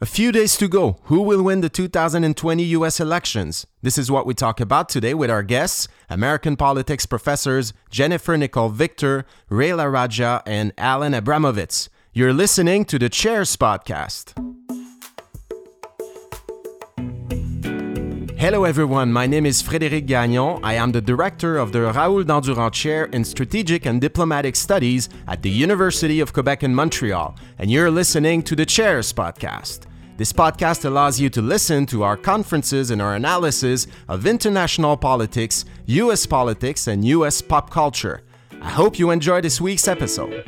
A few days to go. Who will win the 2020 US elections? This is what we talk about today with our guests, American politics professors Jennifer Nicole Victor, Ray La Raja, and Alan Abramowitz. You're listening to the Chairs Podcast. Hello, everyone. My name is Frédéric Gagnon. I am the director of the Raoul Dandurand Chair in Strategic and Diplomatic Studies at the University of Quebec in Montreal, and you're listening to the Chairs Podcast. This podcast allows you to listen to our conferences and our analysis of international politics, U.S. politics, and U.S. pop culture. I hope you enjoy this week's episode.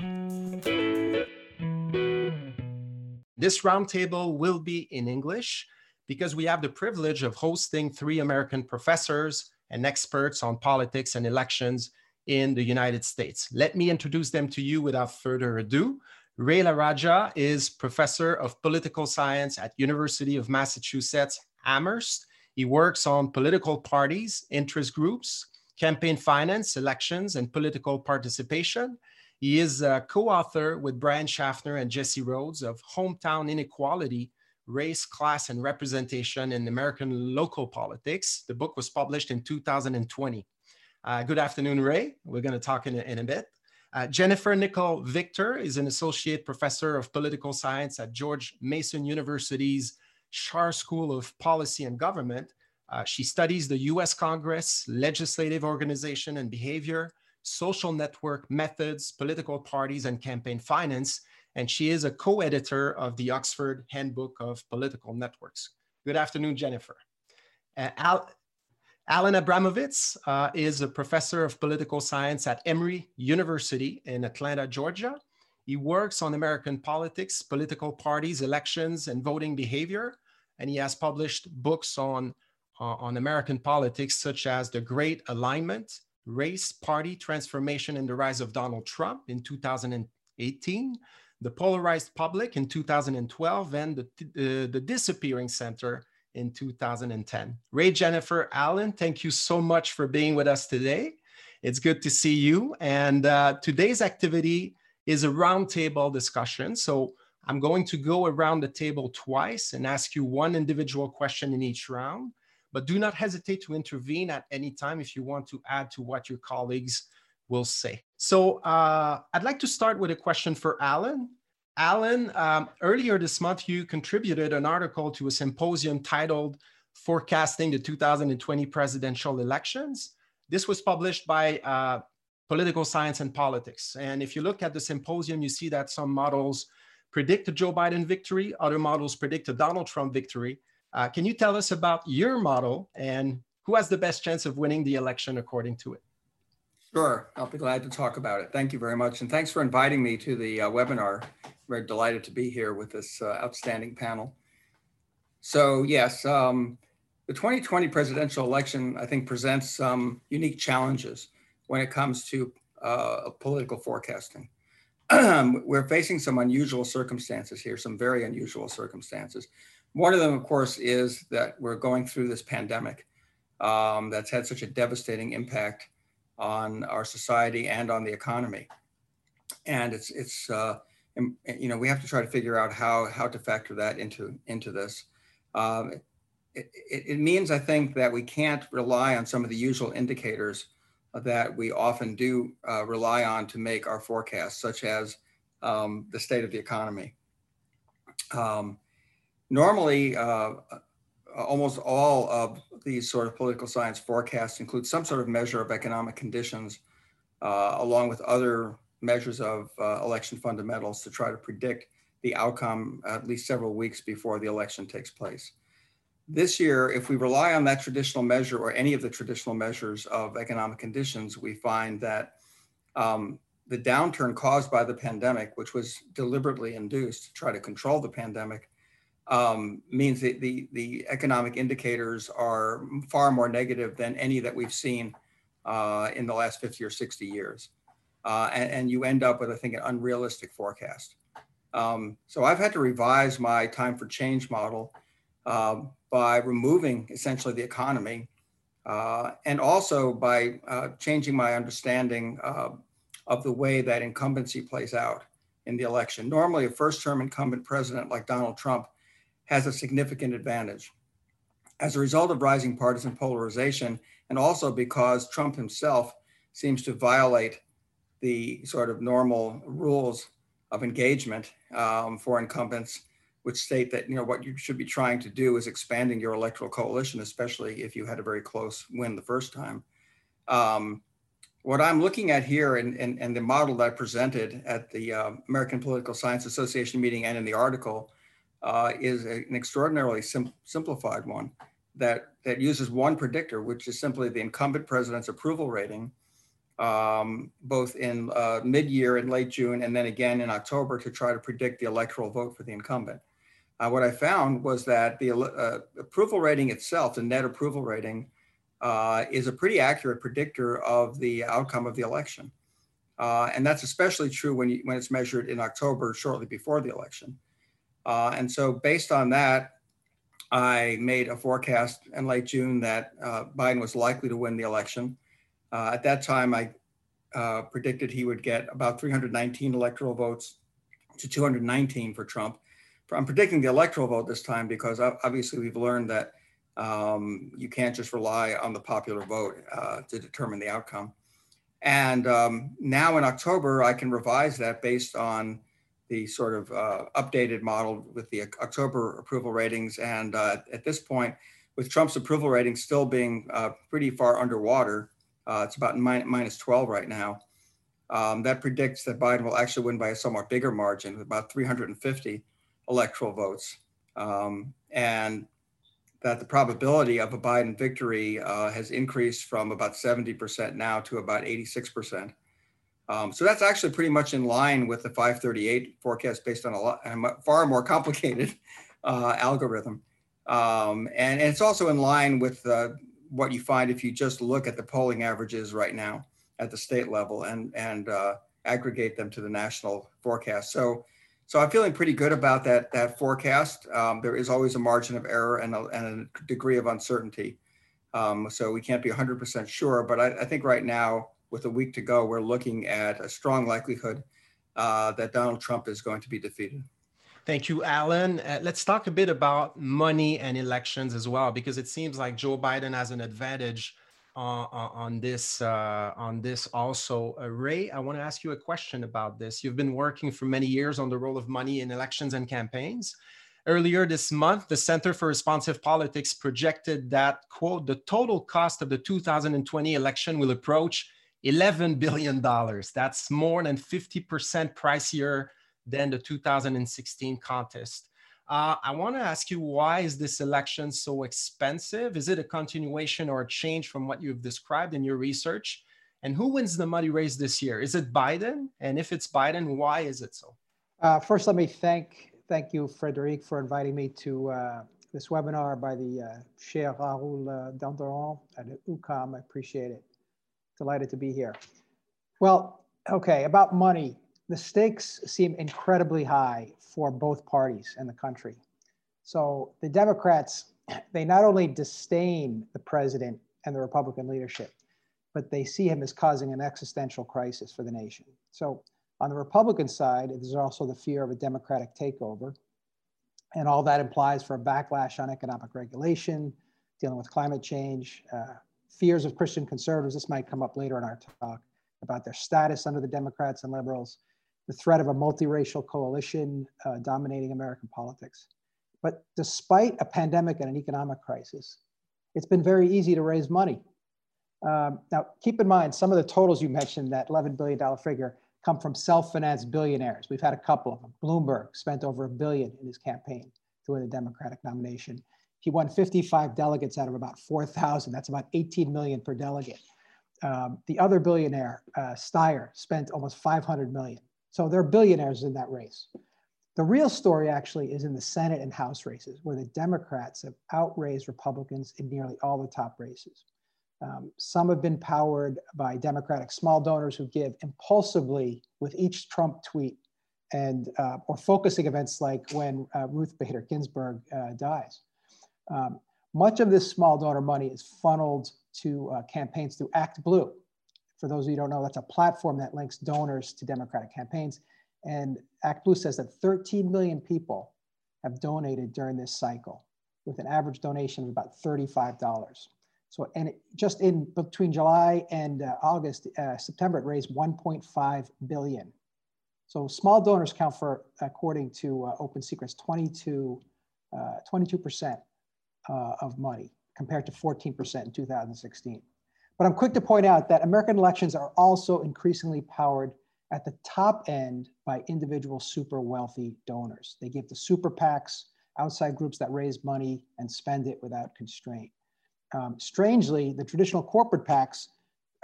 This roundtable will be in English because we have the privilege of hosting three American professors and experts on politics and elections in the United States. Let me introduce them to you without further ado. Ray La Raja is professor of political science at University of Massachusetts Amherst. He works on political parties, interest groups, campaign finance, elections, and political participation. He is a co-author with Brian Schaffner and Jesse Rhodes of Hometown Inequality, Race, Class, and Representation in American Local Politics. The book was published in 2020. Uh, good afternoon, Ray. We're going to talk in a, in a bit. Uh, Jennifer Nicole Victor is an associate professor of political science at George Mason University's Schar School of Policy and Government. Uh, she studies the US Congress, legislative organization and behavior, social network methods, political parties, and campaign finance and she is a co-editor of the Oxford Handbook of Political Networks. Good afternoon, Jennifer. Uh, Alan Abramowitz uh, is a professor of political science at Emory University in Atlanta, Georgia. He works on American politics, political parties, elections, and voting behavior. And he has published books on, uh, on American politics, such as The Great Alignment, Race, Party Transformation, and the Rise of Donald Trump in 2018, the Polarized Public in 2012, and the, uh, the Disappearing Center in 2010. Ray Jennifer Alan, thank you so much for being with us today. It's good to see you. And uh, today's activity is a roundtable discussion. So I'm going to go around the table twice and ask you one individual question in each round. But do not hesitate to intervene at any time if you want to add to what your colleagues will say. So uh, I'd like to start with a question for Alan. Alan, um, earlier this month, you contributed an article to a symposium titled Forecasting the 2020 Presidential Elections. This was published by uh, Political Science and Politics. And if you look at the symposium, you see that some models predict a Joe Biden victory, other models predict a Donald Trump victory. Uh, can you tell us about your model and who has the best chance of winning the election according to it? Sure, I'll be glad to talk about it. Thank you very much. And thanks for inviting me to the uh, webinar. Very delighted to be here with this uh, outstanding panel. So yes, um, the 2020 presidential election, I think, presents some unique challenges when it comes to uh, political forecasting. We're facing some unusual circumstances here, some very unusual circumstances. One of them, of course, is that we're going through this pandemic um, that's had such a devastating impact on our society and on the economy. And it's, it's uh, you know, we have to try to figure out how, how to factor that into, into this. Um, it, it, it, means, I think, that we can't rely on some of the usual indicators that we often do uh, rely on to make our forecasts, such as um, the state of the economy. Um, normally, uh, almost all of these sort of political science forecasts include some sort of measure of economic conditions, uh, along with other measures of uh, election fundamentals to try to predict the outcome at least several weeks before the election takes place. This year, if we rely on that traditional measure or any of the traditional measures of economic conditions, we find that um, the downturn caused by the pandemic, which was deliberately induced to try to control the pandemic, um, means that the, the economic indicators are far more negative than any that we've seen uh, in the last 50 or 60 years. Uh, and, and, you end up with, I think, an unrealistic forecast. Um, so I've had to revise my time for change model uh, by removing essentially the economy uh, and also by uh, changing my understanding uh, of the way that incumbency plays out in the election. Normally, a first term incumbent president like Donald Trump has a significant advantage. As a result of rising partisan polarization, and also because Trump himself seems to violate the sort of normal rules of engagement um, for incumbents, which state that you know what you should be trying to do is expanding your electoral coalition, especially if you had a very close win the first time. Um, what I'm looking at here and, and, and the model that I presented at the uh, American Political Science Association meeting and in the article uh, is a, an extraordinarily sim simplified one that, that uses one predictor, which is simply the incumbent president's approval rating, um, both in uh, mid-year in late June and then again in October to try to predict the electoral vote for the incumbent. Uh, what I found was that the uh, approval rating itself, the net approval rating, uh, is a pretty accurate predictor of the outcome of the election. Uh, and that's especially true when, you, when it's measured in October, shortly before the election. Uh, and so based on that, I made a forecast in late June that Biden was likely to win the election. Uh, at that time, I uh, predicted he would get about 319 electoral votes to 219 for Trump. I'm predicting the electoral vote this time because obviously we've learned that um, you can't just rely on the popular vote uh, to determine the outcome. And um, now in October, I can revise that based on the sort of uh, updated model with the October approval ratings. And uh, at this point, with Trump's approval rating still being uh, pretty far underwater, uh, it's about minus 12 right now. Um, that predicts that Biden will actually win by a somewhat bigger margin, with about 350 electoral votes. Um, and that the probability of a Biden victory uh, has increased from about 70% now to about 86%. Um, so that's actually pretty much in line with the 538 forecast based on a, lot, a far more complicated uh, algorithm. Um, and, and, it's also in line with uh, what you find if you just look at the polling averages right now at the state level and, and uh, aggregate them to the national forecast. So so I'm feeling pretty good about that that forecast. Um, there is always a margin of error and a, and a degree of uncertainty. Um, so we can't be 100% sure, but I, I, think right now, with a week to go, we're looking at a strong likelihood uh, that Donald Trump is going to be defeated. Thank you, Alan. Uh, let's talk a bit about money and elections as well, because it seems like Joe Biden has an advantage uh, on this uh, on this also. Uh, Ray, I want to ask you a question about this. You've been working for many years on the role of money in elections and campaigns. Earlier this month, the Center for Responsive Politics projected that, quote, the total cost of the 2020 election will approach $11 billion. That's more than 50% pricier than the 2016 contest. Uh, I want to ask you, why is this election so expensive? Is it a continuation or a change from what you've described in your research? And who wins the money race this year? Is it Biden? And if it's Biden, why is it so? Uh, first, let me thank thank you, Frederic, for inviting me to uh, this webinar by the uh, Chaire Raoul uh, Dandurand at UQAM. I appreciate it. Delighted to be here. Well, okay, about money the stakes seem incredibly high for both parties in the country. So the Democrats, they not only disdain the president and the Republican leadership, but they see him as causing an existential crisis for the nation. So on the Republican side, there's also the fear of a Democratic takeover. And all that implies for a backlash on economic regulation, dealing with climate change, uh, fears of Christian conservatives. This might come up later in our talk about their status under the Democrats and liberals the threat of a multiracial coalition uh, dominating American politics. But despite a pandemic and an economic crisis, it's been very easy to raise money. Um, now, keep in mind, some of the totals you mentioned, that $11 billion figure, come from self-financed billionaires. We've had a couple of them. Bloomberg spent over a billion in his campaign to win the Democratic nomination. He won 55 delegates out of about 4,000. That's about 18 million per delegate. Um, the other billionaire, uh, Steyer, spent almost 500 million. So there are billionaires in that race. The real story actually is in the Senate and House races, where the Democrats have outraised Republicans in nearly all the top races. Um, some have been powered by Democratic small donors who give impulsively with each Trump tweet and uh, or focusing events like when uh, Ruth Bader Ginsburg uh, dies. Um, much of this small donor money is funneled to uh, campaigns through Act Blue, for those of you who don't know, that's a platform that links donors to Democratic campaigns. And Act Blue says that 13 million people have donated during this cycle with an average donation of about $35. So, and it, just in between July and uh, August, uh, September, it raised 1.5 billion. So small donors count for, according to uh, Open Secrets, 22, 22% uh, uh, of money compared to 14% in 2016. But I'm quick to point out that American elections are also increasingly powered at the top end by individual super wealthy donors. They give to super PACs, outside groups that raise money and spend it without constraint. Um, strangely, the traditional corporate PACs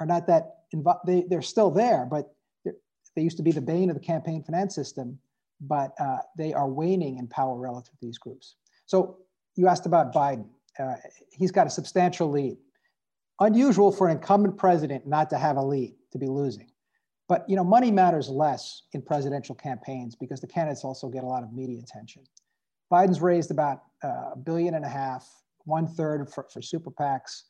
are not that. They, they're still there, but they used to be the bane of the campaign finance system, but uh, they are waning in power relative to these groups. So you asked about Biden. Uh, he's got a substantial lead. Unusual for an incumbent president not to have a lead, to be losing. But you know, money matters less in presidential campaigns because the candidates also get a lot of media attention. Biden's raised about uh, a billion and a half, one third for, for super PACs.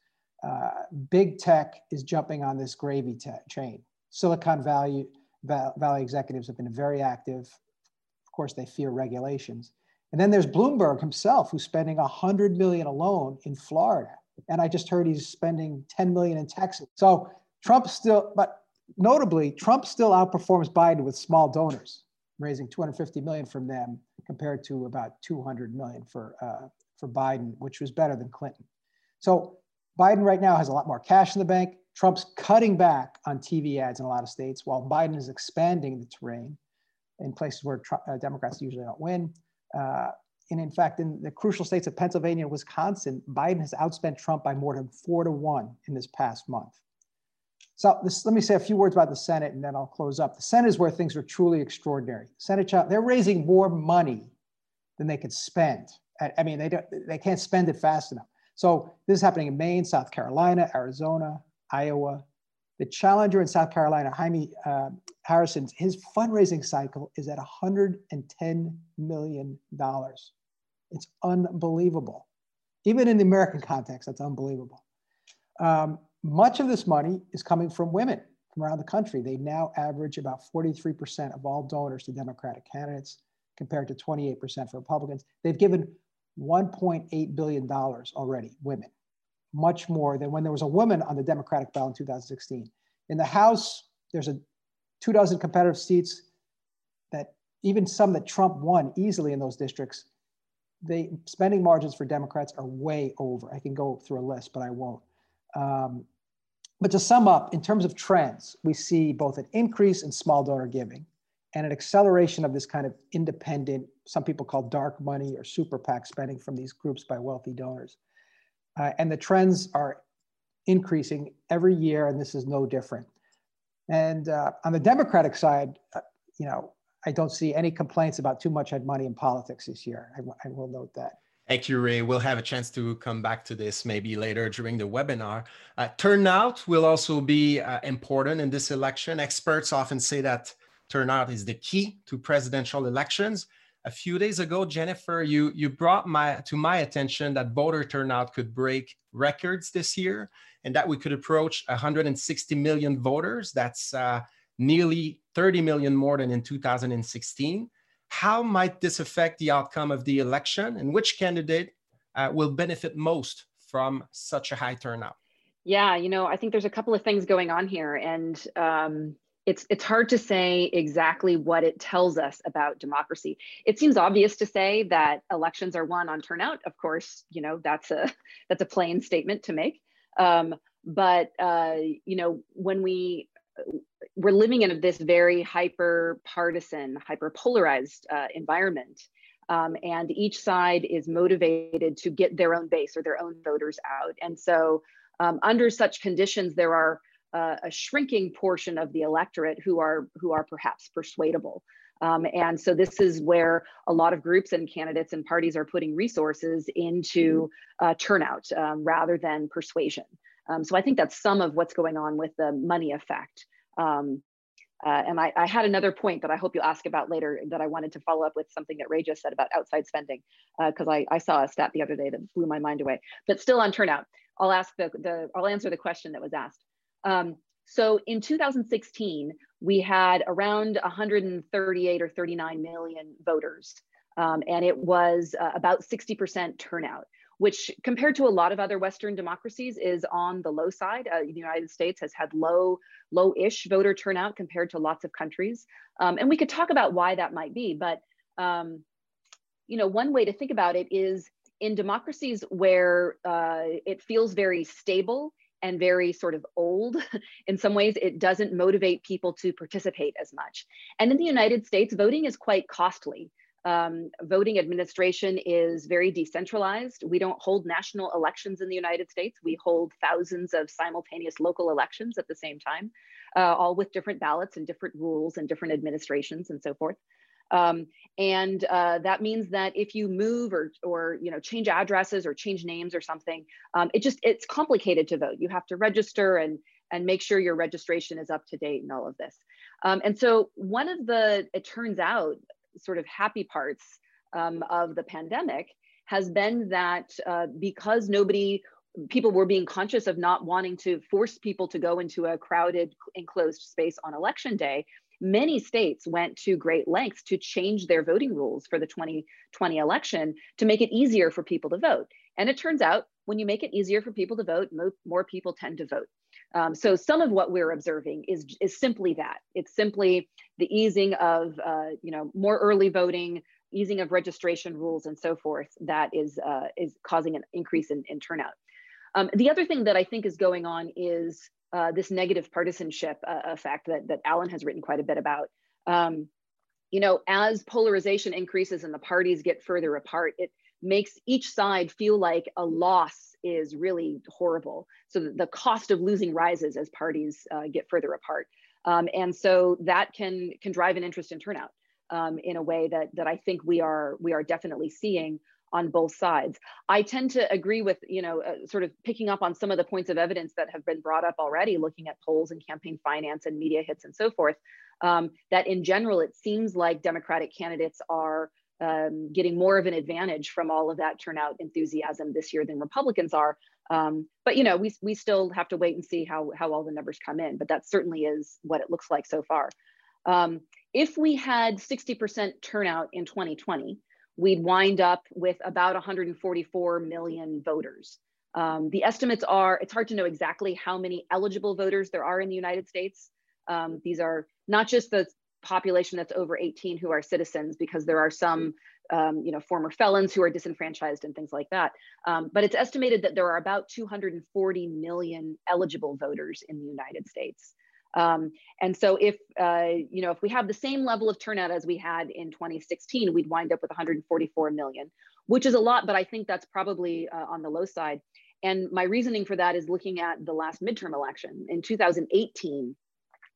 Uh, big tech is jumping on this gravy train. Silicon Valley, Valley executives have been very active. Of course, they fear regulations. And then there's Bloomberg himself, who's spending 100 million alone in Florida. And I just heard he's spending 10 million in Texas. So Trump still, but notably, Trump still outperforms Biden with small donors, raising 250 million from them compared to about 200 million for, uh, for Biden, which was better than Clinton. So Biden right now has a lot more cash in the bank. Trump's cutting back on TV ads in a lot of states, while Biden is expanding the terrain in places where uh, Democrats usually don't win. Uh, and in fact, in the crucial states of Pennsylvania and Wisconsin, Biden has outspent Trump by more than four to one in this past month. So this, let me say a few words about the Senate and then I'll close up. The Senate is where things are truly extraordinary. Senate, they're raising more money than they could spend. I mean, they, don't, they can't spend it fast enough. So this is happening in Maine, South Carolina, Arizona, Iowa. The challenger in South Carolina, Jaime uh, Harrison, his fundraising cycle is at $110 million. It's unbelievable. Even in the American context, that's unbelievable. Um, much of this money is coming from women from around the country. They now average about 43% of all donors to Democratic candidates compared to 28% for Republicans. They've given $1.8 billion already, women, much more than when there was a woman on the Democratic ballot in 2016. In the House, there's a two dozen competitive seats that even some that Trump won easily in those districts, the spending margins for Democrats are way over. I can go through a list, but I won't. Um, but to sum up, in terms of trends, we see both an increase in small donor giving and an acceleration of this kind of independent, some people call dark money or super PAC spending from these groups by wealthy donors. Uh, and the trends are increasing every year, and this is no different. And uh, on the Democratic side, uh, you know, I don't see any complaints about too much money in politics this year. I, I will note that. Thank you, Ray. We'll have a chance to come back to this maybe later during the webinar. Uh, turnout will also be uh, important in this election. Experts often say that turnout is the key to presidential elections. A few days ago, Jennifer, you, you brought my, to my attention that voter turnout could break records this year and that we could approach 160 million voters. That's uh, nearly 30 million more than in 2016. How might this affect the outcome of the election and which candidate uh, will benefit most from such a high turnout? Yeah, you know, I think there's a couple of things going on here, and um, it's it's hard to say exactly what it tells us about democracy. It seems obvious to say that elections are won on turnout. Of course, you know that's a that's a plain statement to make. Um, but uh, you know, when we we're living in this very hyper partisan, hyper polarized uh, environment. Um, and each side is motivated to get their own base or their own voters out. And so, um, under such conditions, there are uh, a shrinking portion of the electorate who are who are perhaps persuadable. Um, and so this is where a lot of groups and candidates and parties are putting resources into uh, turnout um, rather than persuasion. Um, so I think that's some of what's going on with the money effect. Um, uh, and I, I, had another point that I hope you'll ask about later that I wanted to follow up with something that Ray just said about outside spending, because uh, I, I, saw a stat the other day that blew my mind away. But still on turnout, I'll ask the, the I'll answer the question that was asked. Um, so in 2016, we had around 138 or 39 million voters. um, and it was uh, about 60% turnout which compared to a lot of other Western democracies is on the low side. Uh, the United States has had low, low-ish voter turnout compared to lots of countries. Um, and we could talk about why that might be, but um, you know, one way to think about it is in democracies where uh, it feels very stable and very sort of old in some ways it doesn't motivate people to participate as much and in the united states voting is quite costly um, voting administration is very decentralized. We don't hold national elections in the United States. We hold thousands of simultaneous local elections at the same time, uh, all with different ballots and different rules and different administrations and so forth. Um, and uh, that means that if you move or, or you know change addresses or change names or something, um, it just it's complicated to vote. You have to register and and make sure your registration is up to date and all of this. Um, and so one of the, it turns out, sort of happy parts um, of the pandemic has been that uh, because nobody people were being conscious of not wanting to force people to go into a crowded enclosed space on election day many states went to great lengths to change their voting rules for the 2020 election to make it easier for people to vote. And it turns out when you make it easier for people to vote mo more people tend to vote um, so some of what we're observing is, is simply that. It's simply the easing of, uh, you know, more early voting, easing of registration rules and so forth that is, uh, is causing an increase in, in turnout. Um, the other thing that I think is going on is uh, this negative partisanship uh, effect that, that Alan has written quite a bit about. Um, you know, as polarization increases and the parties get further apart, it makes each side feel like a loss is really horrible. So the cost of losing rises as parties uh, get further apart. Um, and so that can can drive an interest in turnout um, in a way that that I think we are we are definitely seeing on both sides. I tend to agree with you know uh, sort of picking up on some of the points of evidence that have been brought up already, looking at polls and campaign finance and media hits and so forth. Um, that in general, it seems like Democratic candidates are um, getting more of an advantage from all of that turnout enthusiasm this year than Republicans are. Um, but you know, we we still have to wait and see how how all the numbers come in. But that certainly is what it looks like so far. Um, if we had 60% turnout in 2020, we'd wind up with about 144 million voters. Um, the estimates are, it's hard to know exactly how many eligible voters there are in the United States. Um, these are not just the population that's over 18 who are citizens because there are some um, you know former felons who are disenfranchised and things like that. Um, but it's estimated that there are about 240 million eligible voters in the united states. Um, and so if uh, you know if we have the same level of turnout as we had in 2016 we'd wind up with 144 million which is a lot but i think that's probably uh, on the low side. And my reasoning for that is looking at the last midterm election. In 2018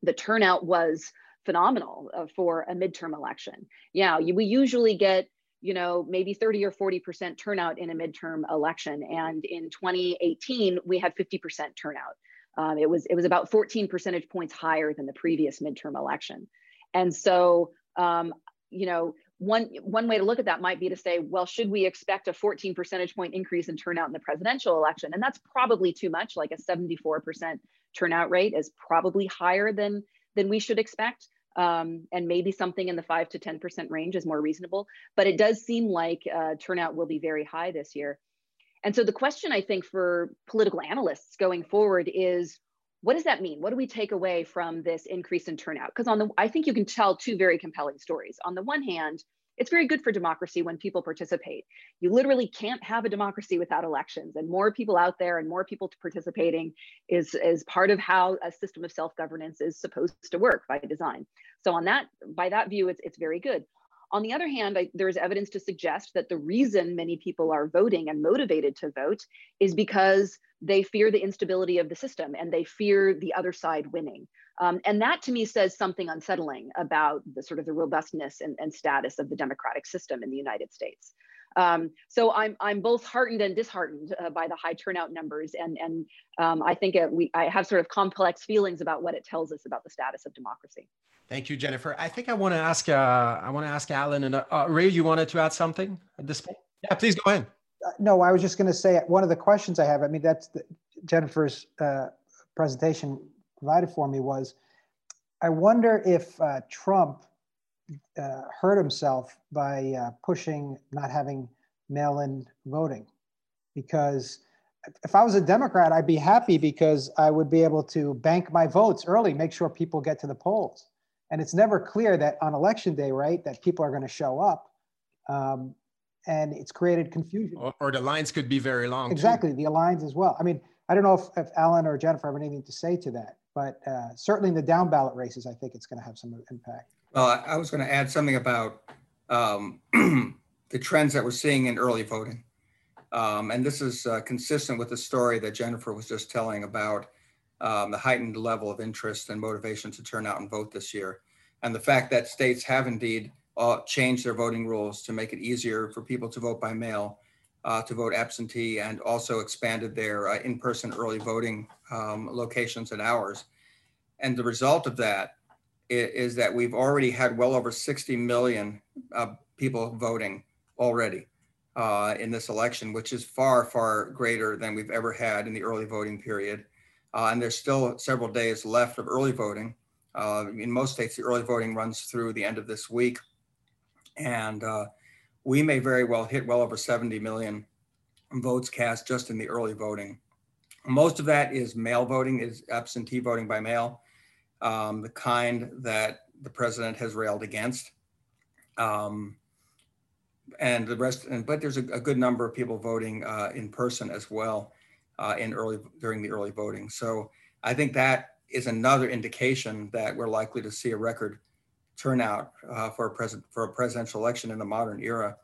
the turnout was phenomenal uh, for a midterm election. Yeah, you, we usually get you know maybe 30 or 40 percent turnout in a midterm election, and in 2018 we had 50 percent turnout. Um, it was it was about 14 percentage points higher than the previous midterm election, and so um, you know one one way to look at that might be to say, well, should we expect a 14 percentage point increase in turnout in the presidential election? And that's probably too much. Like a 74 percent turnout rate is probably higher than than we should expect. Um, and maybe something in the 5 to 10% range is more reasonable. But it does seem like uh, turnout will be very high this year. And so the question I think for political analysts going forward is what does that mean? What do we take away from this increase in turnout? Because on the I think you can tell two very compelling stories. On the one hand, it's very good for democracy when people participate. You literally can't have a democracy without elections, and more people out there and more people participating is, is part of how a system of self-governance is supposed to work by design. So on that, by that view, it's, it's very good. On the other hand, I, there's evidence to suggest that the reason many people are voting and motivated to vote is because they fear the instability of the system and they fear the other side winning. Um, and that to me says something unsettling about the sort of the robustness and, and status of the democratic system in the United States. Um, so I'm, I'm both heartened and disheartened uh, by the high turnout numbers. And, and um, I think it, we, I have sort of complex feelings about what it tells us about the status of democracy. Thank you, Jennifer. I think I want to ask, uh, I want to ask Alan and uh, Ray, you wanted to add something at this point? Yeah, please go ahead. Uh, no, I was just going to say one of the questions I have, I mean, that's the, Jennifer's uh, presentation provided for me was, I wonder if uh, Trump uh, hurt himself by uh, pushing not having mail-in voting, because if I was a Democrat, I'd be happy because I would be able to bank my votes early, make sure people get to the polls. And it's never clear that on election day, right, that people are going to show up. Um, and it's created confusion. Or, or, the lines could be very long. Exactly, too. the lines as well. I mean, I don't know if, if Alan or Jennifer have anything to say to that, but uh, certainly in the down ballot races, I think it's going to have some impact. Well, I was going to add something about um, the trends that we're seeing in early voting. Um, and this is uh, consistent with the story that Jennifer was just telling about um, the heightened level of interest and motivation to turn out and vote this year. And the fact that states have indeed uh, changed their voting rules to make it easier for people to vote by mail, uh, to vote absentee, and also expanded their uh, in person early voting um, locations and hours. And the result of that is, is, that we've already had well over 60 million uh, people voting already uh, in this election, which is far, far greater than we've ever had in the early voting period. Uh, and there's still several days left of early voting. Uh, in most states, the early voting runs through the end of this week. And we may very well hit well over 70 million votes cast just in the early voting. Most of that is mail voting, is absentee voting by mail, um, the kind that the president has railed against. Um, and the rest, and, but there's a, a good number of people voting uh, in person as well uh, in early during the early voting. So I think that is another indication that we're likely to see a record turnout uh, for a for a presidential election in the modern era.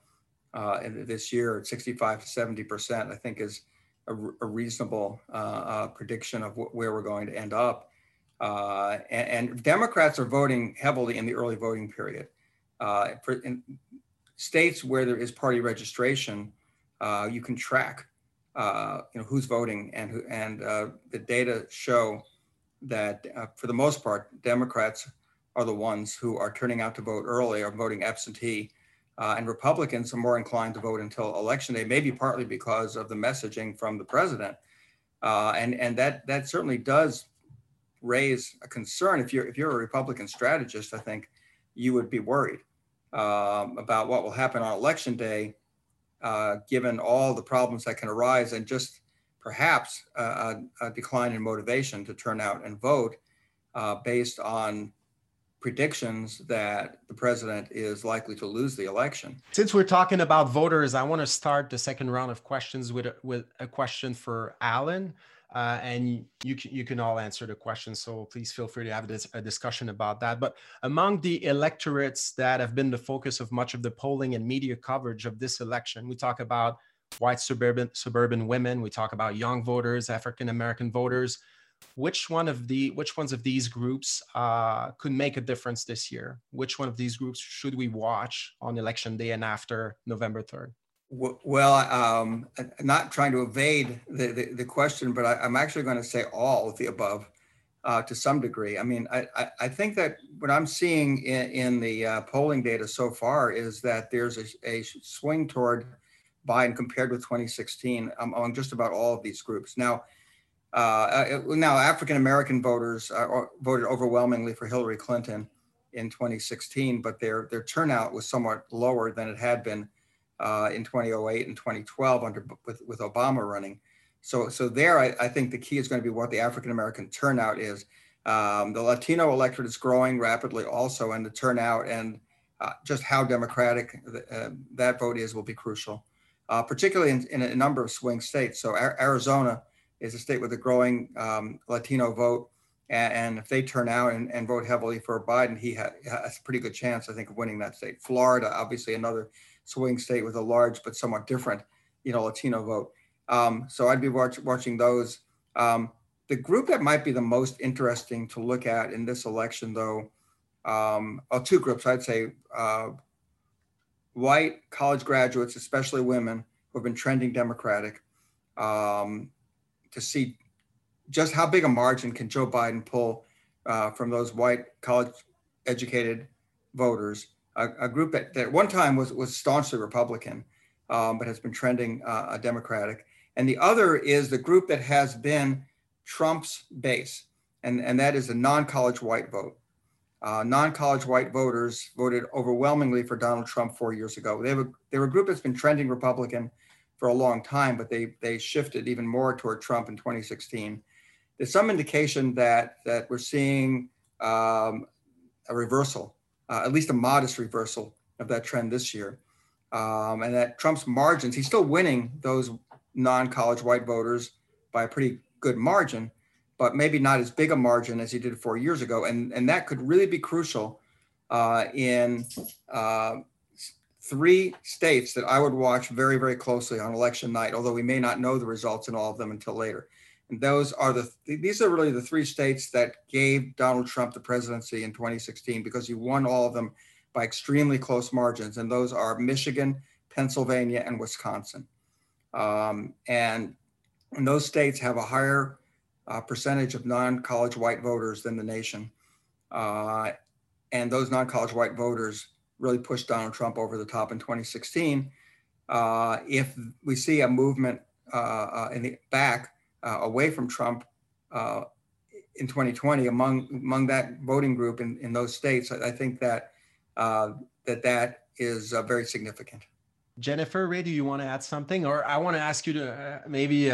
Uh, this year, 65 to 70 percent, I think, is a, a reasonable uh, uh, prediction of wh- where we're going to end up. And, and, Democrats are voting heavily in the early voting period. For, in, states where there is party registration, uh, you can track, uh, you know, who's voting and who, and uh, the data show that uh, for the most part, Democrats are the ones who are turning out to vote early or voting absentee. Uh, and Republicans are more inclined to vote until election day, maybe partly because of the messaging from the president. Uh, and and that that certainly does raise a concern. If you're if you're a Republican strategist, I think you would be worried um, about what will happen on election day, uh, given all the problems that can arise and just perhaps a, a decline in motivation to turn out and vote uh, based on predictions that the president is likely to lose the election. Since we're talking about voters, I want to start the second round of questions with a, with a question for Alan uh, and you can, you can all answer the question. So please feel free to have this, a discussion about that. But among the electorates that have been the focus of much of the polling and media coverage of this election, we talk about white suburban suburban women. We talk about young voters, African American voters. Which one of the which ones of these groups uh, could make a difference this year? Which one of these groups should we watch on election day and after November third? Well, um, not trying to evade the, the, the question, but I, am actually going to say all of the above uh, to some degree. I mean, I, I, I, think that what I'm seeing in, in the uh, polling data so far is that there's a, a, swing toward Biden compared with 2016 um, among just about all of these groups. Now, uh, uh now African American voters uh, voted overwhelmingly for Hillary Clinton in 2016, but their their turnout was somewhat lower than it had been uh, in 2008 and 2012 under with, with Obama running. So, so there, I, I think the key is going to be what the African American turnout is. Um, the Latino electorate is growing rapidly also, and the turnout and uh, just how democratic uh, that vote is will be crucial, particularly in, in, a number of swing states. So Arizona is a state with a growing um, Latino vote. And, and, if they turn out and, and vote heavily for Biden, he ha- has a pretty good chance, I think, of winning that state. Florida, obviously, another swing state with a large but somewhat different, you know, Latino vote. Um, so I'd be watch, watching those. Um, the group that might be the most interesting to look at in this election, though, um, well, two groups, I'd say uh, white college graduates, especially women who have been trending Democratic, um, to see just how big a margin can Joe Biden pull uh, from those white college educated voters a, a group that, that, at one time was, was staunchly Republican, um, but has been trending uh, Democratic. And the other is the group that has been Trump's base, and, and that is the non college white vote. uh, non-college white voters voted overwhelmingly for Donald Trump four years ago. They, have a, they were a group that's been trending Republican for a long time, but they, they shifted even more toward Trump in 2016. There's some indication that, that we're seeing um, a reversal, uh, at least a modest reversal of that trend this year. Um, and that Trump's margins, he's still winning those non-college white voters by a pretty good margin, but maybe not as big a margin as he did four years ago. And, and that could really be crucial uh, in uh, three states that I would watch very, very closely on election night, although we may not know the results in all of them until later. And those are the, these are really the three states that gave Donald Trump the presidency in 2016 because he won all of them by extremely close margins. And those are Michigan, Pennsylvania, and Wisconsin. Um, and, and those states have a higher uh, percentage of non-college white voters than the nation. Uh, and those non-college white voters really pushed Donald Trump over the top in 2016. Uh, if we see a movement uh, uh, in the back uh, away from Trump in 2020 among among that voting group in, in those states, I, I think that that that is very significant. Jennifer, Ray, do you want to add something, or I want to ask you to maybe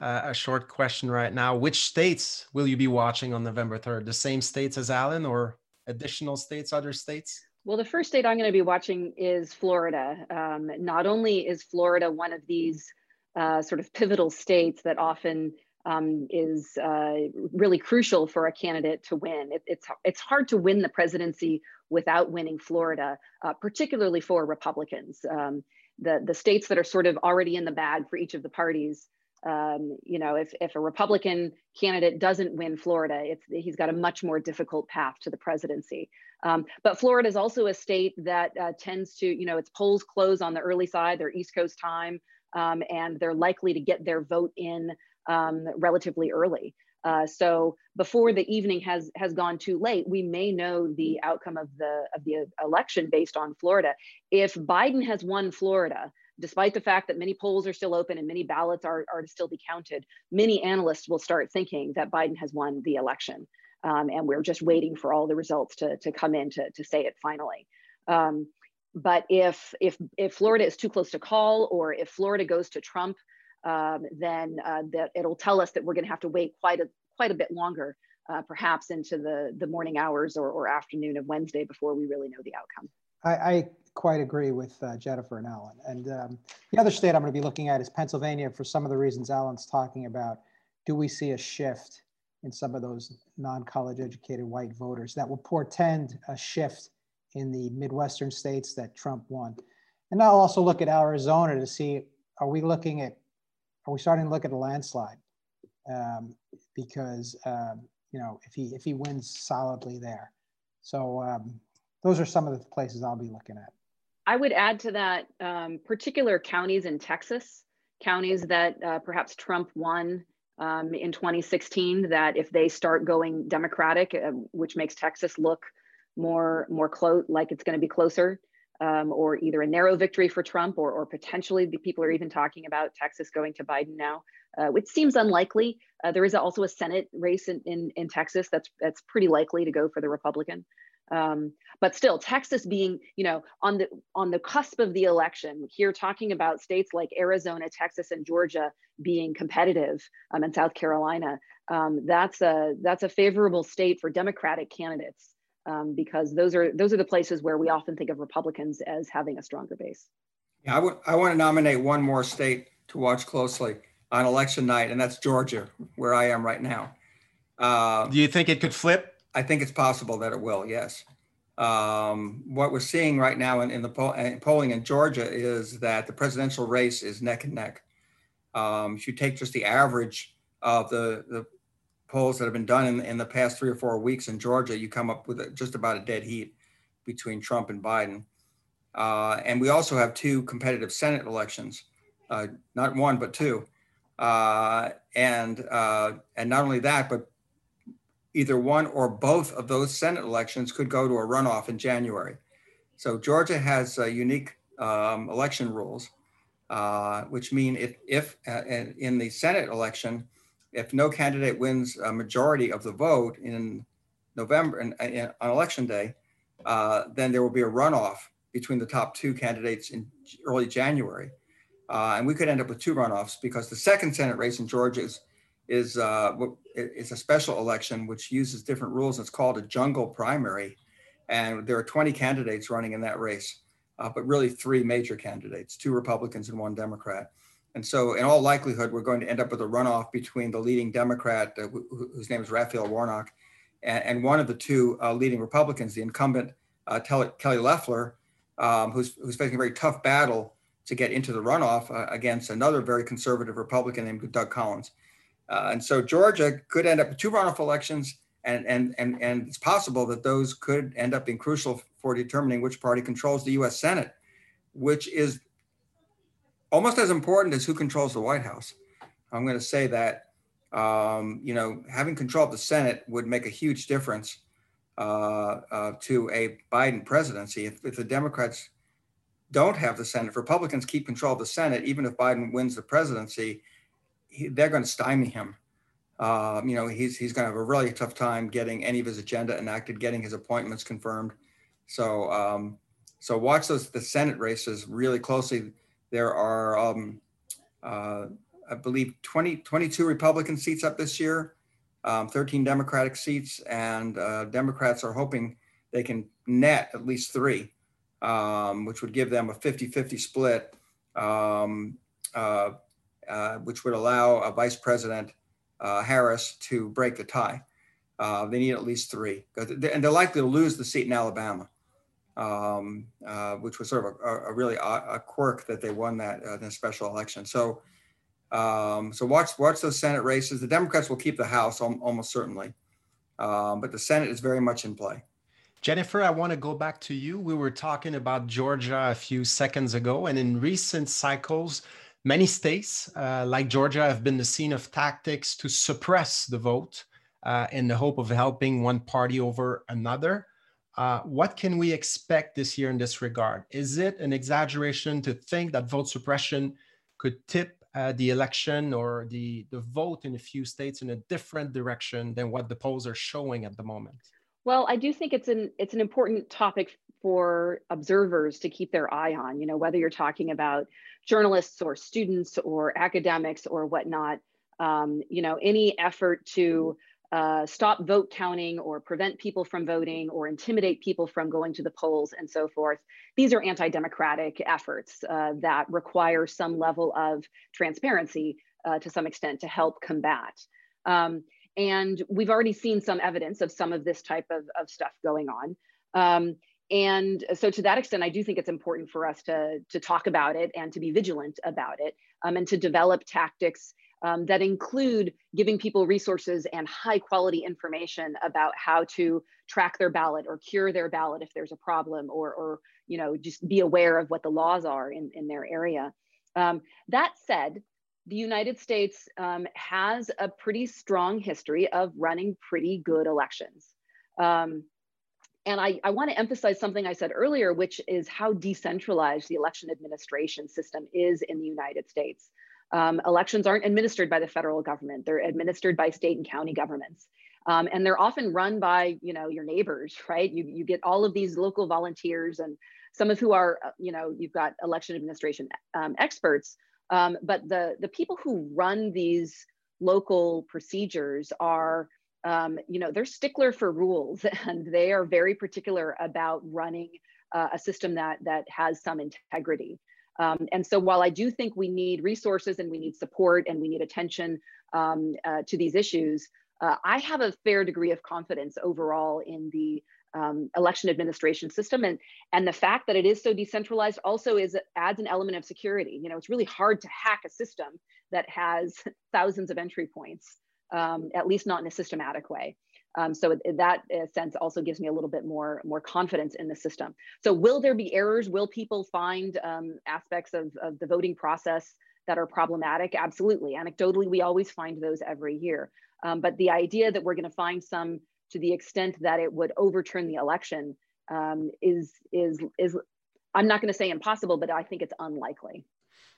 uh, a short question right now. Which states will you be watching on November 3rd? The same states as Alan or additional states, other states? Well, the first state I'm going to be watching is Florida. Um, not only is Florida one of these uh, sort of pivotal states that often um, is uh, really crucial for a candidate to win. It, it's it's hard to win the presidency without winning Florida, uh, particularly for Republicans. Um, the the states that are sort of already in the bag for each of the parties um, you know, if, if a Republican candidate doesn't win Florida, it's, he's got a much more difficult path to the presidency. Um, but Florida is also a state that uh, tends to, you know, its polls close on the early side, they're East Coast time, um, and they're likely to get their vote in um, relatively early. Uh, so before the evening has has gone too late, we may know the outcome of the of the election based on Florida. If Biden has won Florida, despite the fact that many polls are still open and many ballots are, are to still be counted, many analysts will start thinking that Biden has won the election. Um, and we're just waiting for all the results to, to come in to, to say it finally. Um, but if, if, if Florida is too close to call or if Florida goes to Trump, um, then uh, that it'll tell us that we're going to have to wait quite a, quite a bit longer, uh, perhaps into the, the morning hours or, or afternoon of Wednesday before we really know the outcome. I, I quite agree with uh, Jennifer and Alan. And um, the other state I'm going to be looking at is Pennsylvania for some of the reasons Alan's talking about. Do we see a shift in some of those non-college educated white voters that will portend a shift in the Midwestern states that Trump won? And I'll also look at Arizona to see, are we looking at, are we starting to look at a landslide? Um, because, um, you know, if he, if he wins solidly there. So um, those are some of the places I'll be looking at. I would add to that um, particular counties in Texas, counties that uh, perhaps Trump won um, in 2016, that if they start going Democratic, uh, which makes Texas look more more close, like it's going to be closer, um, or either a narrow victory for Trump, or, or potentially the people are even talking about Texas going to Biden now, uh, which seems unlikely. Uh, there is also a Senate race in, in, in Texas that's that's pretty likely to go for the Republican. Um, but still, Texas being, you know, on the on the cusp of the election, here talking about states like Arizona, Texas, and Georgia being competitive, um, and South Carolina, um, that's a that's a favorable state for Democratic candidates um, because those are those are the places where we often think of Republicans as having a stronger base. Yeah, I, would, I want to nominate one more state to watch closely on election night, and that's Georgia, where I am right now. Uh, Do you think it could flip? I think it's possible that it will, yes. Um, what we're seeing right now in, in the in polling in Georgia is that the presidential race is neck and neck. Um, if you take just the average of the, the polls that have been done in, in the past three or four weeks in Georgia, you come up with just about a dead heat between Trump and Biden. Uh, and we also have two competitive Senate elections, uh, not one, but two. Uh, and, uh, and not only that, but either one or both of those Senate elections could go to a runoff in January. So Georgia has uh, unique um, election rules, uh, which mean if, if uh, in the Senate election, if no candidate wins a majority of the vote in November and, and on election day, uh, then there will be a runoff between the top two candidates in early January. Uh, and we could end up with two runoffs because the second Senate race in Georgia is, is, uh, is a special election which uses different rules. It's called a jungle primary. And there are 20 candidates running in that race, uh, but really three major candidates, two Republicans and one Democrat. And so, in all likelihood, we're going to end up with a runoff between the leading Democrat, uh, wh- whose name is Raphael Warnock, and, and one of the two uh, leading Republicans, the incumbent uh, Kelly Loeffler, um, who's, who's facing a very tough battle to get into the runoff uh, against another very conservative Republican named Doug Collins. Uh, and so Georgia could end up with two runoff elections, and, and, and, and it's possible that those could end up being crucial for determining which party controls the US Senate, which is almost as important as who controls the White House. I'm going to say that, um, you know, having control of the Senate would make a huge difference uh, uh, to a Biden presidency. If, if the Democrats don't have the Senate, if Republicans keep control of the Senate, even if Biden wins the presidency, he, they're going to stymie him. Um, you know, he's he's going to have a really tough time getting any of his agenda enacted, getting his appointments confirmed. So, um, so watch those the Senate races really closely. There are, um, uh, I believe, 20, 22 Republican seats up this year, um, 13 Democratic seats, and uh, Democrats are hoping they can net at least three um, which would give them a 50-50 split, um, uh, uh, which would allow a Vice President uh, Harris to break the tie. Uh, they need at least three, and they're likely to lose the seat in Alabama, um, uh, which was sort of a, a really a, quirk that they won that in a special election. So, um, so watch watch those Senate races. The Democrats will keep the House almost certainly, um, but the Senate is very much in play. Jennifer, I want to go back to you. We were talking about Georgia a few seconds ago, and in recent cycles, many states uh, like Georgia have been the scene of tactics to suppress the vote uh, in the hope of helping one party over another. Uh, what can we expect this year in this regard? Is it an exaggeration to think that vote suppression could tip uh, the election or the, the vote in a few states in a different direction than what the polls are showing at the moment? Well, I do think it's an it's an important topic for observers to keep their eye on. You know, whether you're talking about journalists or students or academics or whatnot. Um, you know, any effort to uh, stop vote counting or prevent people from voting or intimidate people from going to the polls and so forth. These are anti-democratic efforts uh, that require some level of transparency uh, to some extent to help combat. Um, and we've already seen some evidence of some of this type of, of stuff going on. Um, and so to that extent, I do think it's important for us to, to talk about it and to be vigilant about it um, and to develop tactics um, that include giving people resources and high quality information about how to track their ballot or cure their ballot if there's a problem or, or you know, just be aware of what the laws are in, in their area. Um, that said, the United States um, has a pretty strong history of running pretty good elections. Um, and I, I want to emphasize something I said earlier, which is how decentralized the election administration system is in the United States. Um, elections aren't administered by the federal government; they're administered by state and county governments, um, and they're often run by you know your neighbors, right? You you get all of these local volunteers, and some of who are uh, you know you've got election administration um, experts um, but the, the people who run these local procedures are, um, you know, they're stickler for rules and they are very particular about running uh, a system that, that has some integrity. Um, and so while I do think we need resources and we need support and we need attention um, uh, to these issues, uh, I have a fair degree of confidence overall in the um, election administration system. And and the fact that it is so decentralized also is adds an element of security. You know it's really hard to hack a system that has thousands of entry points um, at least not in a systematic way. Um, so that uh, sense also gives me a little bit more more confidence in the system. So will there be errors? Will people find um, aspects of, of the voting process that are problematic? Absolutely. Anecdotally we always find those every year. Um, but the idea that we're going to find some to the extent that it would overturn the election um, is is is I'm not going to say impossible, but I think it's unlikely.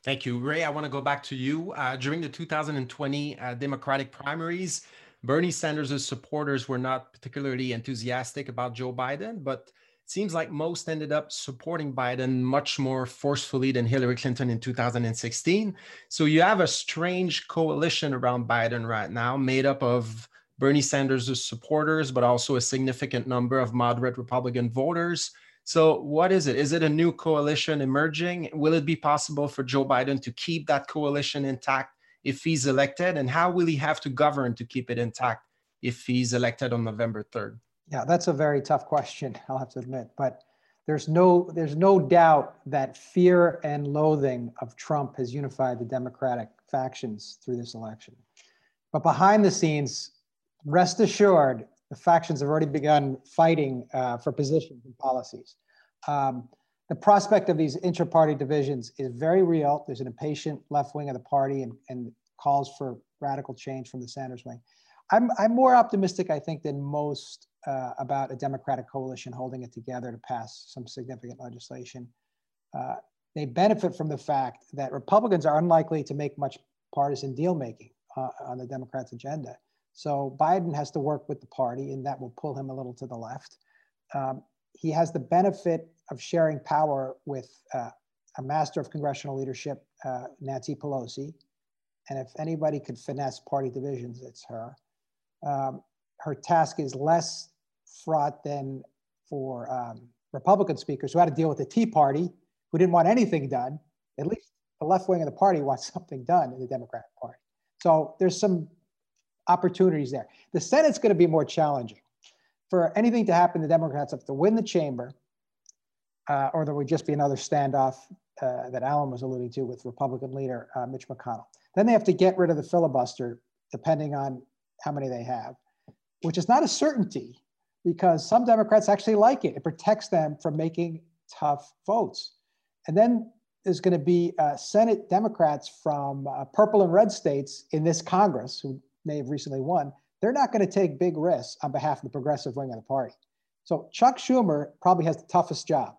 Thank you, Ray. I want to go back to you. Uh, during the 2020 uh, Democratic primaries, Bernie Sanders' supporters were not particularly enthusiastic about Joe Biden, but it seems like most ended up supporting Biden much more forcefully than Hillary Clinton in 2016. So you have a strange coalition around Biden right now, made up of Bernie Sanders' supporters, but also a significant number of moderate Republican voters. So, what is it? Is it a new coalition emerging? Will it be possible for Joe Biden to keep that coalition intact if he's elected? And how will he have to govern to keep it intact if he's elected on November 3rd? Yeah, that's a very tough question, I'll have to admit. But there's no there's no doubt that fear and loathing of Trump has unified the Democratic factions through this election. But behind the scenes, rest assured, the factions have already begun fighting uh, for positions and policies. Um, the prospect of these inter-party divisions is very real. There's an impatient left wing of the party and, and calls for radical change from the Sanders wing. I'm, I'm more optimistic, I think, than most uh, about a Democratic coalition holding it together to pass some significant legislation. Uh, they benefit from the fact that Republicans are unlikely to make much partisan deal making uh, on the Democrats' agenda. So Biden has to work with the party, and that will pull him a little to the left. Um, he has the benefit of sharing power with uh, a master of congressional leadership, uh, Nancy Pelosi. And if anybody could finesse party divisions, it's her. Um, her task is less fraught than for um, Republican speakers who had to deal with the Tea Party, who didn't want anything done. At least the left wing of the party wants something done in the Democratic Party. So there's some opportunities there. The Senate's going to be more challenging. For anything to happen, the Democrats have to win the chamber, uh, or there would just be another standoff uh, that Alan was alluding to with Republican leader uh, Mitch McConnell. Then they have to get rid of the filibuster, depending on how many they have, which is not a certainty because some Democrats actually like it. It protects them from making tough votes. And then there's going to be uh, Senate Democrats from uh, purple and red states in this Congress who may have recently won. They're not going to take big risks on behalf of the progressive wing of the party. So Chuck Schumer probably has the toughest job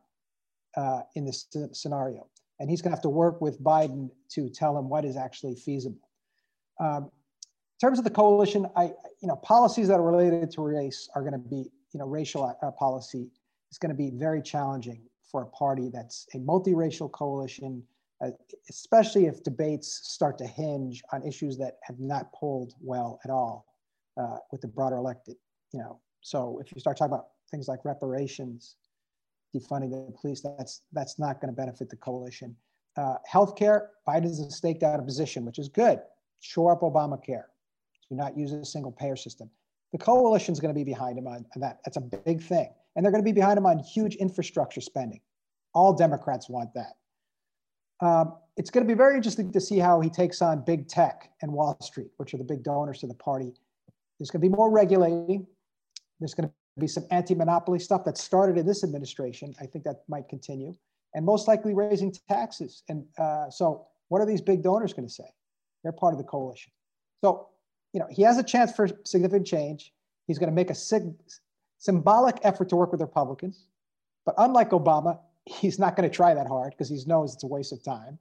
uh, in this scenario, and he's going to have to work with Biden to tell him what is actually feasible. Um, in terms of the coalition, I, you know, policies that are related to race are going to be, you know, racial uh, policy is going to be very challenging for a party that's a multiracial coalition, especially if debates start to hinge on issues that have not polled well at all uh, with the broader elected. You know, so if you start talking about things like reparations, defunding the police, that's that's not going to benefit the coalition. Uh, healthcare, Biden's a staked out a position, which is good. Shore up Obamacare. Do not use a single payer system. The coalition is going to be behind him on, on that. That's a big thing. And they're going to be behind him on huge infrastructure spending. All Democrats want that. Um, it's going to be very interesting to see how he takes on big tech and Wall Street, which are the big donors to the party. There's going to be more regulating. There's going to be some anti-monopoly stuff that started in this administration. I think that might continue, and most likely raising taxes. And uh, so, what are these big donors going to say? They're part of the coalition. So, you know, he has a chance for significant change. He's going to make a sig- symbolic effort to work with Republicans, but unlike Obama, he's not going to try that hard because he knows it's a waste of time.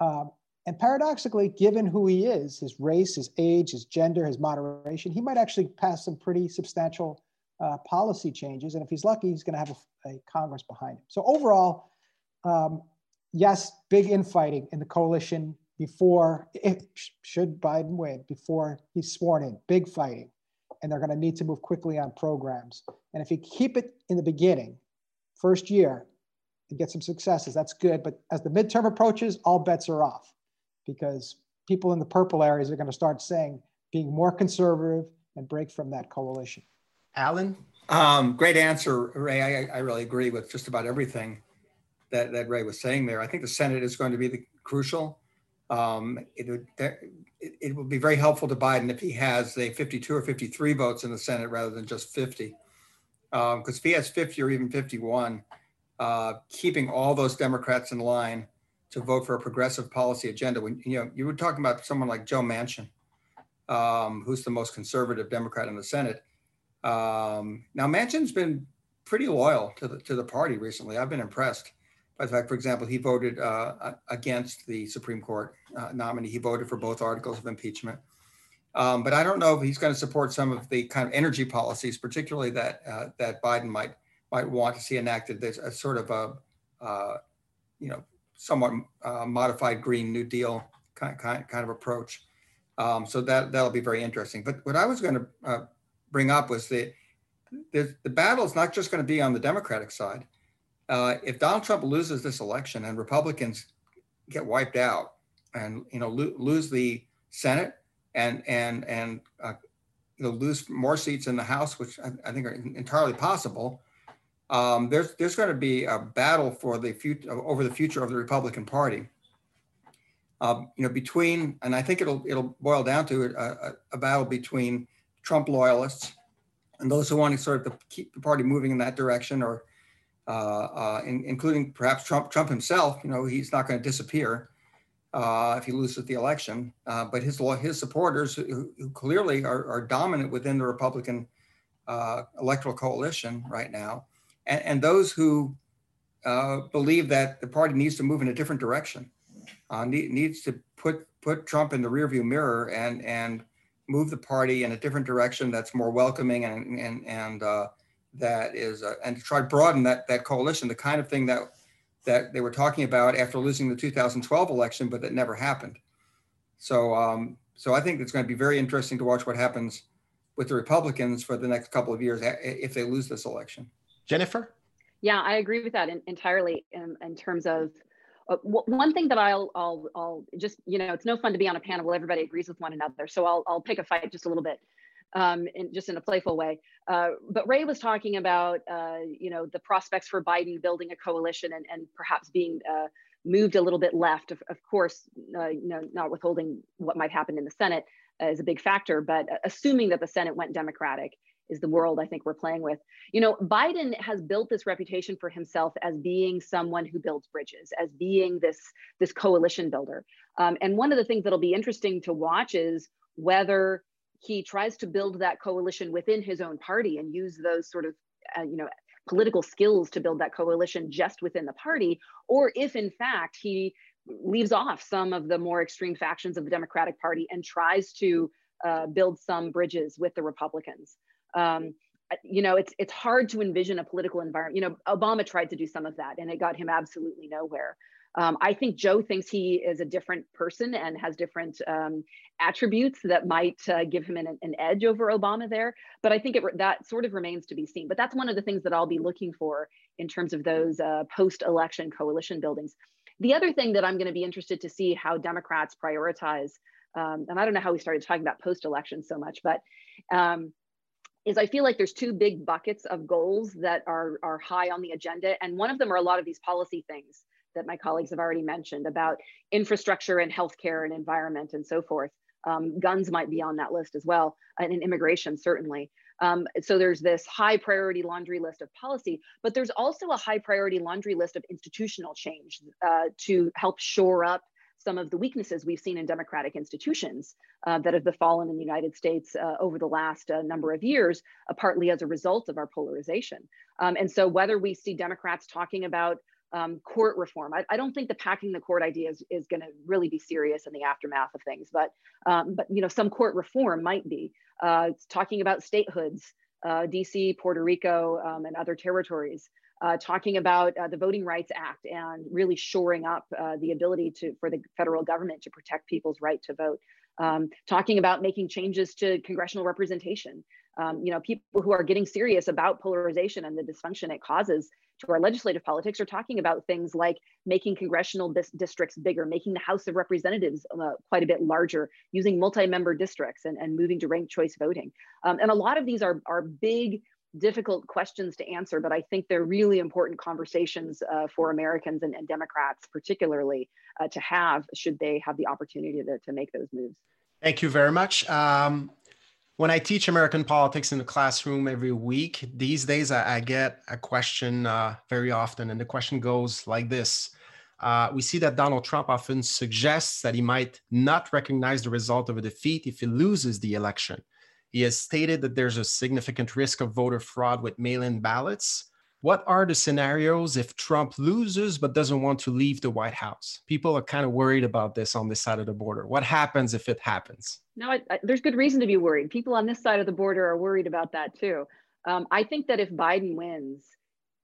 Um, and paradoxically, given who he is, his race, his age, his gender, his moderation, he might actually pass some pretty substantial uh, policy changes. And if he's lucky, he's going to have a, a, Congress behind him. So overall, um, yes, big infighting in the coalition before, if, should Biden win, before he's sworn in, big fighting. And they're going to need to move quickly on programs. And if you keep it in the beginning, first year, and get some successes. That's good. But as the midterm approaches, all bets are off because people in the purple areas are going to start saying being more conservative and break from that coalition. Alan? Um, great answer, Ray. I, I, really agree with just about everything that, that Ray was saying there. I think the Senate is going to be the crucial. Um, it would it, it would be very helpful to Biden if he has say 52 or 53 votes in the Senate rather than just 50. Because um, if he has 50 or even 51, uh, keeping all those Democrats in line to vote for a progressive policy agenda. When you know you were talking about someone like Joe Manchin, um, who's the most conservative Democrat in the Senate. Um, now Manchin's been pretty loyal to the to the party recently. I've been impressed by the fact, for example, he voted uh, against the Supreme Court uh, nominee. He voted for both articles of impeachment. Um, but I don't know if he's going to support some of the kind of energy policies, particularly that uh, that Biden might might want to see enacted. There's a sort of a uh, you know somewhat uh, modified Green New Deal kind kind, kind of approach. Um, so that that'll be very interesting. But what I was going to uh, bring up was that the, the battle is not just going to be on the Democratic side. Uh, if Donald Trump loses this election and Republicans get wiped out and you know lo- lose the Senate and and and uh, you know, lose more seats in the House, which I, I think are entirely possible. Um, there's there's going to be a battle for the future over the future of the Republican Party. Um, you know, between and I think it'll it'll boil down to a, a, battle between Trump loyalists and those who want to sort of keep the party moving in that direction, or uh, uh, in, including perhaps Trump Trump himself. You know, he's not going to disappear uh, if he loses the election. Uh, but his his supporters, who, who clearly are, are, dominant within the Republican uh, electoral coalition right now, and, and those who uh, believe that the party needs to move in a different direction, uh, need, needs to put put Trump in the rearview mirror and and move the party in a different direction that's more welcoming and and and uh, that is and to try to broaden that that coalition, the kind of thing that that they were talking about after losing the 2012 election, but that never happened. So, um, so I think it's going to be very interesting to watch what happens with the Republicans for the next couple of years if they lose this election. Jennifer? Yeah, I agree with that in, entirely in, in, terms of uh, one thing that I'll, I'll, I'll just, you know, it's no fun to be on a panel where everybody agrees with one another. So I'll, I'll pick a fight just a little bit um, in, just in a playful way. Uh, but Ray was talking about, uh, you know, the prospects for Biden building a coalition and, and perhaps being uh, moved a little bit left. Of, of course, uh, you know, not withholding what might happen in the Senate is a big factor, but assuming that the Senate went Democratic is the world I think we're playing with. You know, Biden has built this reputation for himself as being someone who builds bridges, as being this this coalition builder. Um, and one of the things that'll be interesting to watch is whether he tries to build that coalition within his own party and use those sort of uh, you know political skills to build that coalition just within the party or if in fact he leaves off some of the more extreme factions of the democratic party and tries to uh, build some bridges with the republicans um, you know it's it's hard to envision a political environment you know obama tried to do some of that and it got him absolutely nowhere um, I think Joe thinks he is a different person and has different um, attributes that might uh, give him an, an, edge over Obama there. But I think it, that sort of remains to be seen. But that's one of the things that I'll be looking for in terms of those uh, post-election coalition buildings. The other thing that I'm going to be interested to see how Democrats prioritize, um, and I don't know how we started talking about post-election so much, but um, is I feel like there's two big buckets of goals that are, are high on the agenda. And one of them are a lot of these policy things that my colleagues have already mentioned about infrastructure and healthcare and environment and so forth. Um, guns might be on that list as well, and immigration certainly. Um, so there's this high priority laundry list of policy, but there's also a high priority laundry list of institutional change uh, to help shore up some of the weaknesses we've seen in democratic institutions uh, that have befallen in the United States uh, over the last uh, number of years, uh, partly as a result of our polarization. Um, and so whether we see Democrats talking about um, court reform. I, I, don't think the packing the court idea is, is going to really be serious in the aftermath of things, but um, but you know some court reform might be. Uh, talking about statehoods, uh, DC, Puerto Rico, um, and other territories. Uh, talking about uh, the Voting Rights Act and really shoring up uh, the ability to for the federal government to protect people's right to vote. Um, talking about making changes to congressional representation. Um, you know, people who are getting serious about polarization and the dysfunction it causes to our legislative politics are talking about things like making congressional dis districts bigger, making the House of Representatives uh, quite a bit larger, using multi-member districts and, and moving to ranked choice voting. Um, and a lot of these are, are big, difficult questions to answer, but I think they're really important conversations uh, for Americans and, and Democrats, particularly uh, to have should they have the opportunity to, to make those moves. Thank you very much. Um, when I teach American politics in the classroom every week, these days I, I get a question uh, very often, and the question goes like this. Uh, we see that Donald Trump often suggests that he might not recognize the result of a defeat if he loses the election. He has stated that there's a significant risk of voter fraud with mail in ballots. what are the scenarios if Trump loses but doesn't want to leave the White House? People are kind of worried about this on this side of the border. What happens if it happens? No, I, I, there's good reason to be worried. People on this side of the border are worried about that too. Um, I think that if Biden wins,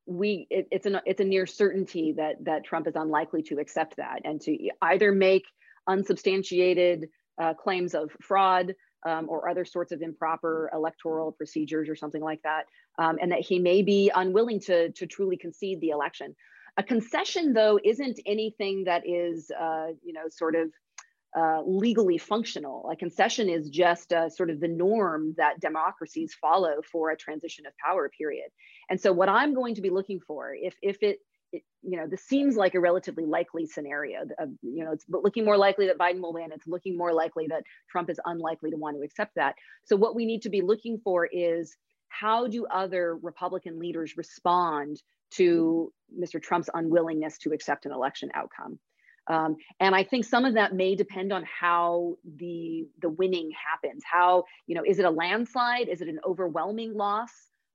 we it, it's a it's a near certainty that that Trump is unlikely to accept that and to either make unsubstantiated uh, claims of fraud um, or other sorts of improper electoral procedures or something like that, um, and that he may be unwilling to, to truly concede the election. A concession, though, isn't anything that is, uh, you know, sort of uh, legally functional. A concession is just uh, sort of the norm that democracies follow for a transition of power period. And so, what I'm going to be looking for, if if it you know, this seems like a relatively likely scenario. Of, you know, it's looking more likely that Biden will win. It's looking more likely that Trump is unlikely to want to accept that. So what we need to be looking for is how do other Republican leaders respond to Mr. Trump's unwillingness to accept an election outcome? Um, and I think some of that may depend on how the the winning happens. How you know, is it a landslide? Is it an overwhelming loss?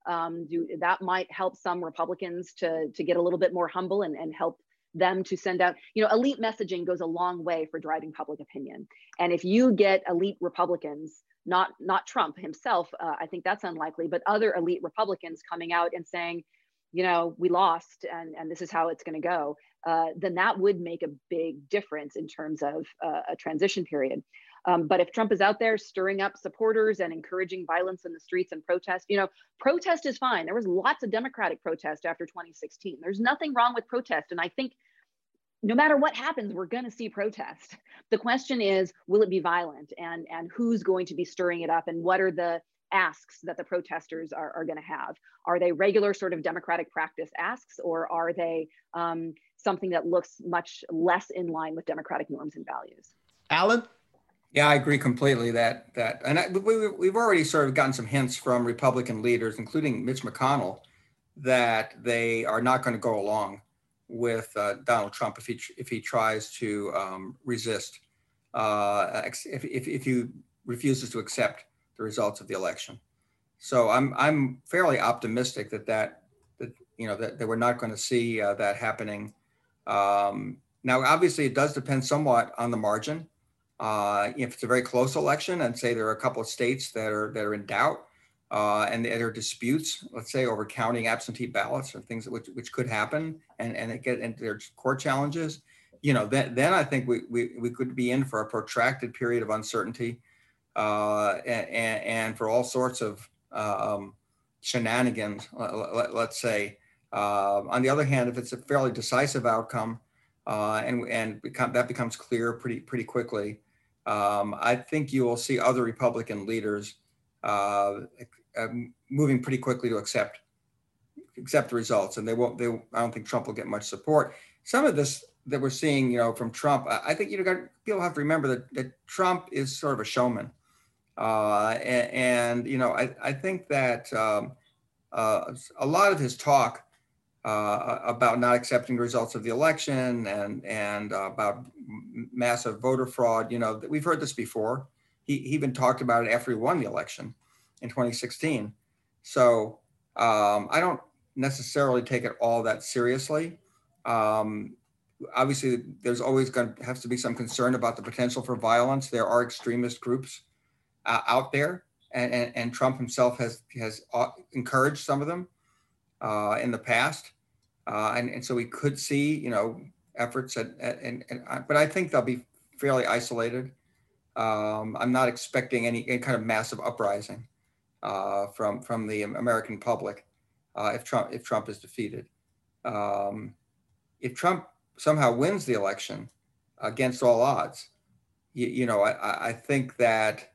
Um, do, that might help some Republicans to, to get a little bit more humble and, and help them to send out, you know, elite messaging goes a long way for driving public opinion. And if you get elite Republicans, not not Trump himself, uh, I think that's unlikely, but other elite Republicans coming out and saying, you know, we lost and, and this is how it's going to go, uh, then that would make a big difference in terms of uh, a transition period. Um, but if Trump is out there stirring up supporters and encouraging violence in the streets and protest, you know, protest is fine. There was lots of Democratic protest after 2016. There's nothing wrong with protest. And I think no matter what happens, we're going to see protest. The question is, will it be violent and, and who's going to be stirring it up and what are the asks that the protesters are, are going to have? Are they regular sort of democratic practice asks or are they um, something that looks much less in line with democratic norms and values? Alan? Yeah, I agree completely that that, and I, we, we've already sort of gotten some hints from Republican leaders, including Mitch McConnell, that they are not going to go along with uh, Donald Trump if he if he tries to um, resist, uh, if, if if he refuses to accept the results of the election. So I'm I'm fairly optimistic that that that you know that, that we're not going to see uh, that happening. Um, now, obviously, it does depend somewhat on the margin. Uh, if it's a very close election and say there are a couple of states that are that are in doubt uh, and there are disputes, let's say over counting absentee ballots or things which, which could happen and, and it get and there's court challenges, you know, then, then I think we, we, we could be in for a protracted period of uncertainty uh, and, and for all sorts of um, shenanigans, let, us say. Uh, on the other hand, if it's a fairly decisive outcome uh, and, and become, that becomes clear pretty, pretty quickly, um, I think you will see other Republican leaders uh, uh, moving pretty quickly to accept accept the results, and they won't. They I don't think Trump will get much support. Some of this that we're seeing, you know, from Trump, I, think you know people have to remember that, that Trump is sort of a showman, uh, and, and, you know I I think that um, uh, a lot of his talk uh, about not accepting the results of the election and and uh, about massive voter fraud. You know, we've heard this before. He, he even talked about it after he won the election in 2016. So um, I don't necessarily take it all that seriously. Um, obviously, there's always going to have to be some concern about the potential for violence. There are extremist groups uh, out there, and, and, and, Trump himself has has uh, encouraged some of them uh, in the past. Uh, and, and so we could see, you know, efforts at, at and, and, but I think they'll be fairly isolated. Um, I'm not expecting any, any, kind of massive uprising uh, from from the American public uh, if Trump if Trump is defeated. Um, if Trump somehow wins the election against all odds, you, you know, I, I think that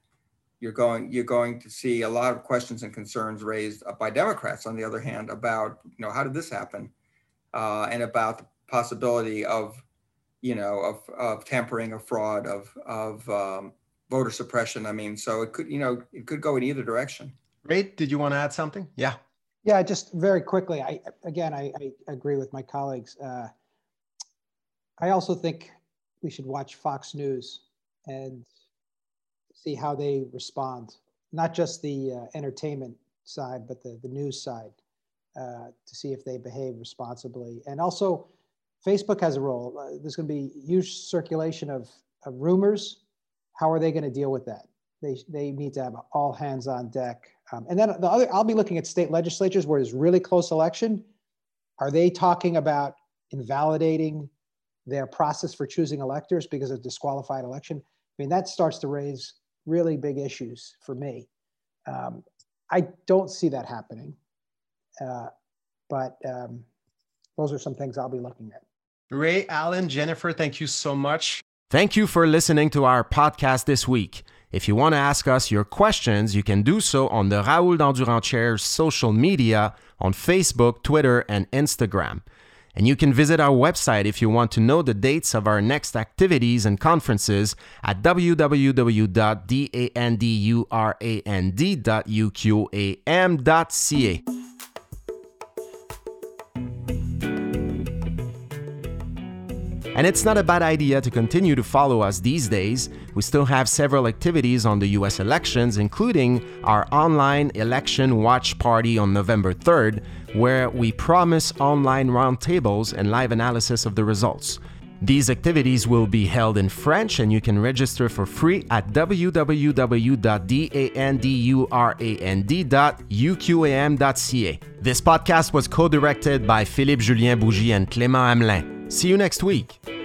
you're going you're going to see a lot of questions and concerns raised by Democrats. On the other hand, about you know how did this happen, uh, and about the possibility of you know of, of tampering, of fraud, of of um, voter suppression. I mean, so it could you know it could go in either direction. Ray, did you want to add something? Yeah. Yeah, just very quickly. I again, I, I agree with my colleagues. Uh, I also think we should watch Fox News and see how they respond, not just the uh, entertainment side, but the, the news side. uh, to see if they behave responsibly. And also, Facebook has a role. Uh, there's going to be huge circulation of, of rumors. How are they going to deal with that? They, they need to have all hands on deck. Um, and then the other, I'll be looking at state legislatures where there's really close election. Are they talking about invalidating their process for choosing electors because of disqualified election? I mean, that starts to raise really big issues for me. Um, I don't see that happening, uh, but um, those are some things I'll be looking at. Ray, Alan, Jennifer, thank you so much. Thank you for listening to our podcast this week. If you want to ask us your questions, you can do so on the Raoul Dandurand Chair's social media on Facebook, Twitter, and Instagram. And you can visit our website if you want to know the dates of our next activities and conferences at www.dandurand.uqam.ca. And it's not a bad idea to continue to follow us these days. We still have several activities on the US elections, including our online election watch party on November 3rd, where we promise online roundtables and live analysis of the results. These activities will be held in French and you can register for free at www.dandurand.uqam.ca. This podcast was co directed by Philippe Julien Bougie and Clément Hamelin. See you next week.